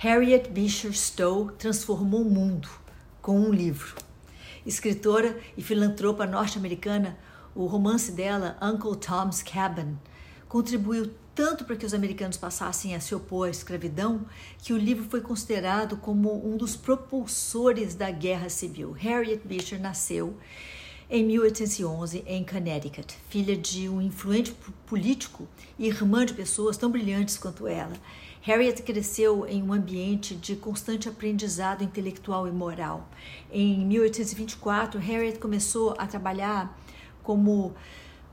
Harriet Beecher Stowe transformou o mundo com um livro. Escritora e filantropa norte-americana, o romance dela, Uncle Tom's Cabin, contribuiu tanto para que os americanos passassem a se opor à escravidão que o livro foi considerado como um dos propulsores da Guerra Civil. Harriet Beecher nasceu em 1811 em Connecticut, filha de um influente político e irmã de pessoas tão brilhantes quanto ela. Harriet cresceu em um ambiente de constante aprendizado intelectual e moral. Em 1824, Harriet começou a trabalhar como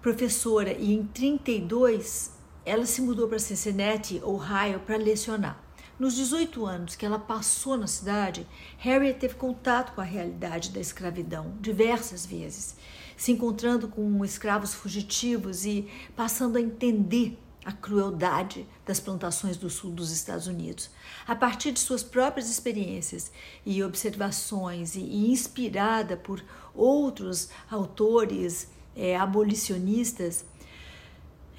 professora e em 32 ela se mudou para Cincinnati, Ohio, para lecionar. Nos 18 anos que ela passou na cidade, Harriet teve contato com a realidade da escravidão diversas vezes, se encontrando com escravos fugitivos e passando a entender a crueldade das plantações do sul dos Estados Unidos. A partir de suas próprias experiências e observações, e inspirada por outros autores é, abolicionistas,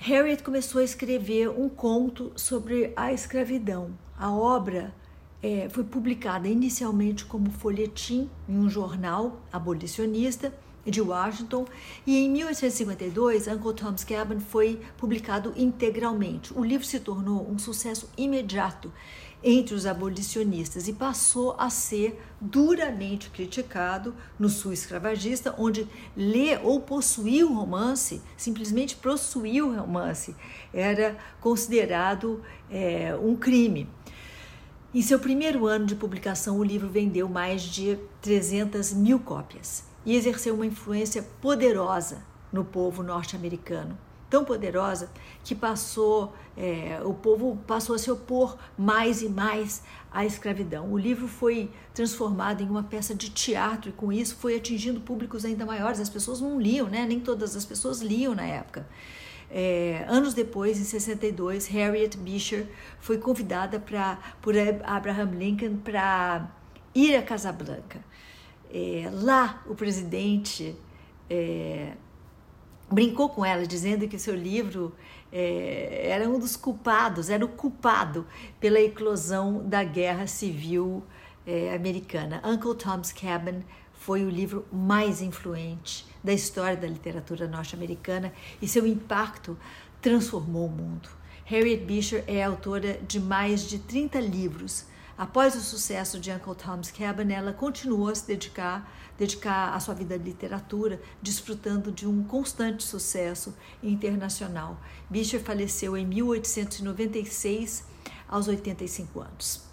Harriet começou a escrever um conto sobre a escravidão. A obra é, foi publicada inicialmente como folhetim em um jornal abolicionista de Washington e em 1852 Uncle Tom's Cabin foi publicado integralmente. O livro se tornou um sucesso imediato entre os abolicionistas e passou a ser duramente criticado no sul escravagista, onde ler ou possuir o romance, simplesmente possuir o romance, era considerado é, um crime. Em seu primeiro ano de publicação, o livro vendeu mais de 300 mil cópias e exerceu uma influência poderosa no povo norte-americano tão poderosa que passou é, o povo passou a se opor mais e mais à escravidão. O livro foi transformado em uma peça de teatro e com isso foi atingindo públicos ainda maiores. As pessoas não liam, né? Nem todas as pessoas liam na época. É, anos depois, em 62, Harriet Beecher foi convidada pra, por Abraham Lincoln para ir a Casablanca. É, lá, o presidente é, brincou com ela, dizendo que seu livro é, era um dos culpados, era o culpado pela eclosão da guerra civil é, americana. Uncle Tom's Cabin foi o livro mais influente da história da literatura norte-americana e seu impacto transformou o mundo. Harriet Beecher é autora de mais de 30 livros. Após o sucesso de Uncle Tom's Cabin, ela continuou a se dedicar dedicar sua vida à literatura, desfrutando de um constante sucesso internacional. Beecher faleceu em 1896, aos 85 anos.